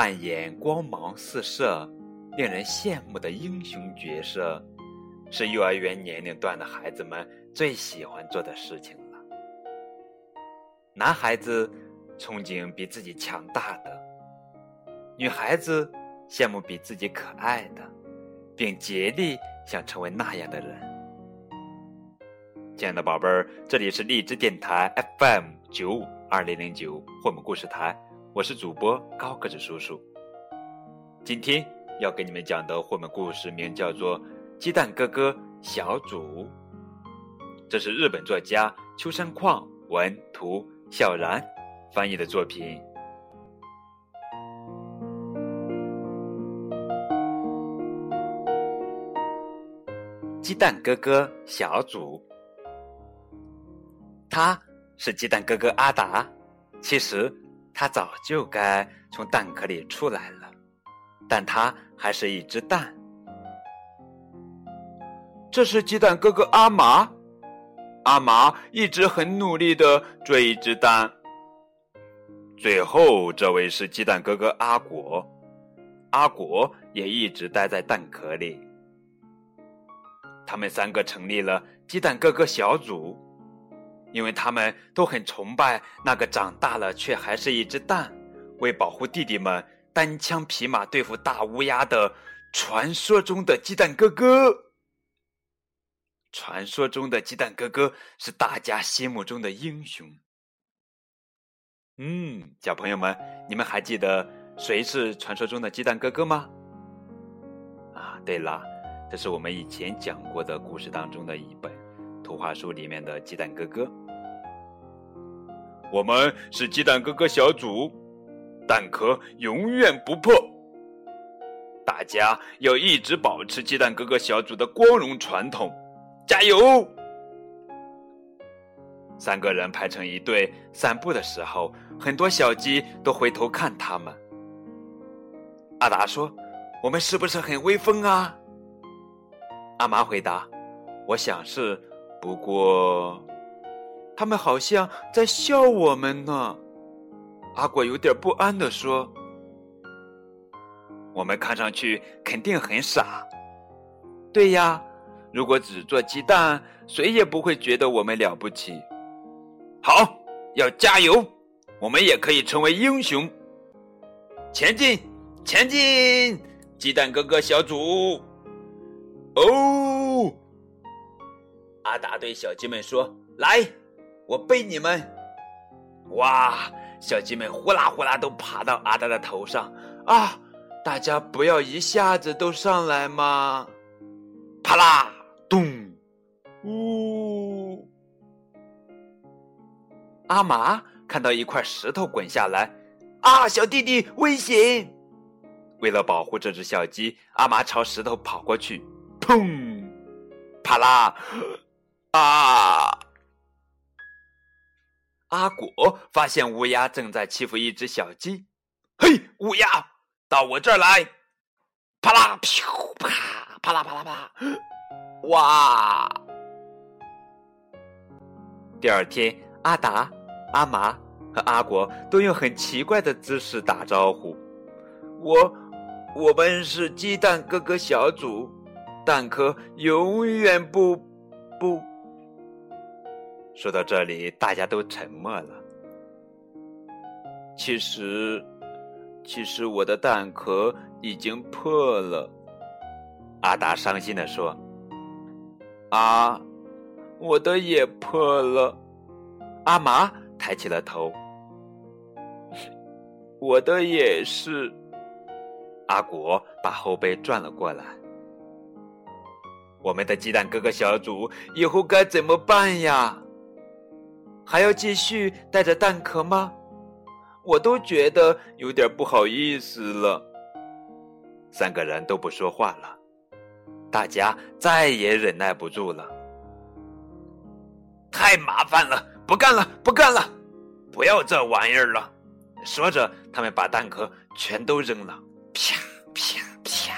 扮演光芒四射、令人羡慕的英雄角色，是幼儿园年龄段的孩子们最喜欢做的事情了。男孩子憧憬比自己强大的，女孩子羡慕比自己可爱的，并竭力想成为那样的人。亲爱的宝贝儿，这里是荔枝电台 FM 九五二零零九绘本故事台，我是主播高个子叔叔。今天要给你们讲的绘本故事名叫做《鸡蛋哥哥小组》，这是日本作家秋山矿文图小然翻译的作品。鸡蛋哥哥小组。他是鸡蛋哥哥阿达，其实他早就该从蛋壳里出来了，但他还是一只蛋。这是鸡蛋哥哥阿麻，阿麻一直很努力的追一只蛋。最后，这位是鸡蛋哥哥阿果，阿果也一直待在蛋壳里。他们三个成立了鸡蛋哥哥小组。因为他们都很崇拜那个长大了却还是一只蛋，为保护弟弟们单枪匹马对付大乌鸦的传说中的鸡蛋哥哥。传说中的鸡蛋哥哥是大家心目中的英雄。嗯，小朋友们，你们还记得谁是传说中的鸡蛋哥哥吗？啊，对了，这是我们以前讲过的故事当中的一本。图画书里面的鸡蛋哥哥，我们是鸡蛋哥哥小组，蛋壳永远不破。大家要一直保持鸡蛋哥哥小组的光荣传统，加油！三个人排成一队散步的时候，很多小鸡都回头看他们。阿达说：“我们是不是很威风啊？”阿妈回答：“我想是。”不过，他们好像在笑我们呢。阿果有点不安的说：“我们看上去肯定很傻。”对呀，如果只做鸡蛋，谁也不会觉得我们了不起。好，要加油，我们也可以成为英雄。前进，前进，鸡蛋哥哥小组。哦。阿达对小鸡们说：“来，我背你们。”哇，小鸡们呼啦呼啦都爬到阿达的头上。啊，大家不要一下子都上来嘛！啪啦，咚，呜！阿麻看到一块石头滚下来，啊，小弟弟危险！为了保护这只小鸡，阿麻朝石头跑过去，砰，啪啦。啊！阿果发现乌鸦正在欺负一只小鸡，嘿，乌鸦，到我这儿来！啪啦，噗啪，啪啦啪啦啪！哇！第二天，阿达、阿麻和阿果都用很奇怪的姿势打招呼。我，我们是鸡蛋哥哥小组，蛋壳永远不不。说到这里，大家都沉默了。其实，其实我的蛋壳已经破了。阿达伤心的说：“啊，我的也破了。”阿麻抬起了头：“我的也是。”阿果把后背转了过来：“我们的鸡蛋哥哥小组以后该怎么办呀？”还要继续带着蛋壳吗？我都觉得有点不好意思了。三个人都不说话了，大家再也忍耐不住了。太麻烦了，不干了，不干了，不要这玩意儿了。说着，他们把蛋壳全都扔了，啪啪啪！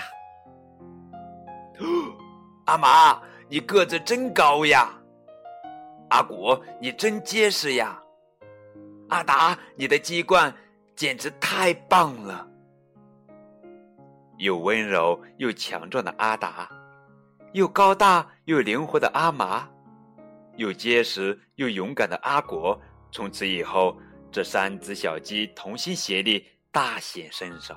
阿玛，你个子真高呀！阿果，你真结实呀！阿达，你的鸡冠简直太棒了！又温柔又强壮的阿达，又高大又灵活的阿麻，又结实又勇敢的阿果。从此以后，这三只小鸡同心协力，大显身手。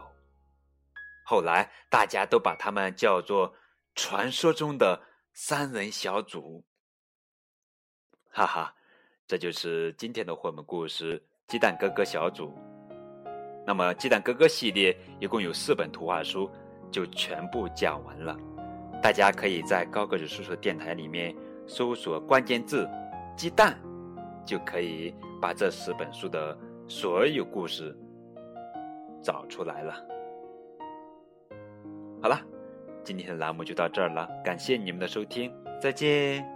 后来，大家都把他们叫做传说中的三人小组。哈哈，这就是今天的绘本故事《鸡蛋哥哥小组》。那么，《鸡蛋哥哥》系列一共有四本图画书，就全部讲完了。大家可以在高个子叔叔电台里面搜索关键字“鸡蛋”，就可以把这四本书的所有故事找出来了。好了，今天的栏目就到这儿了，感谢你们的收听，再见。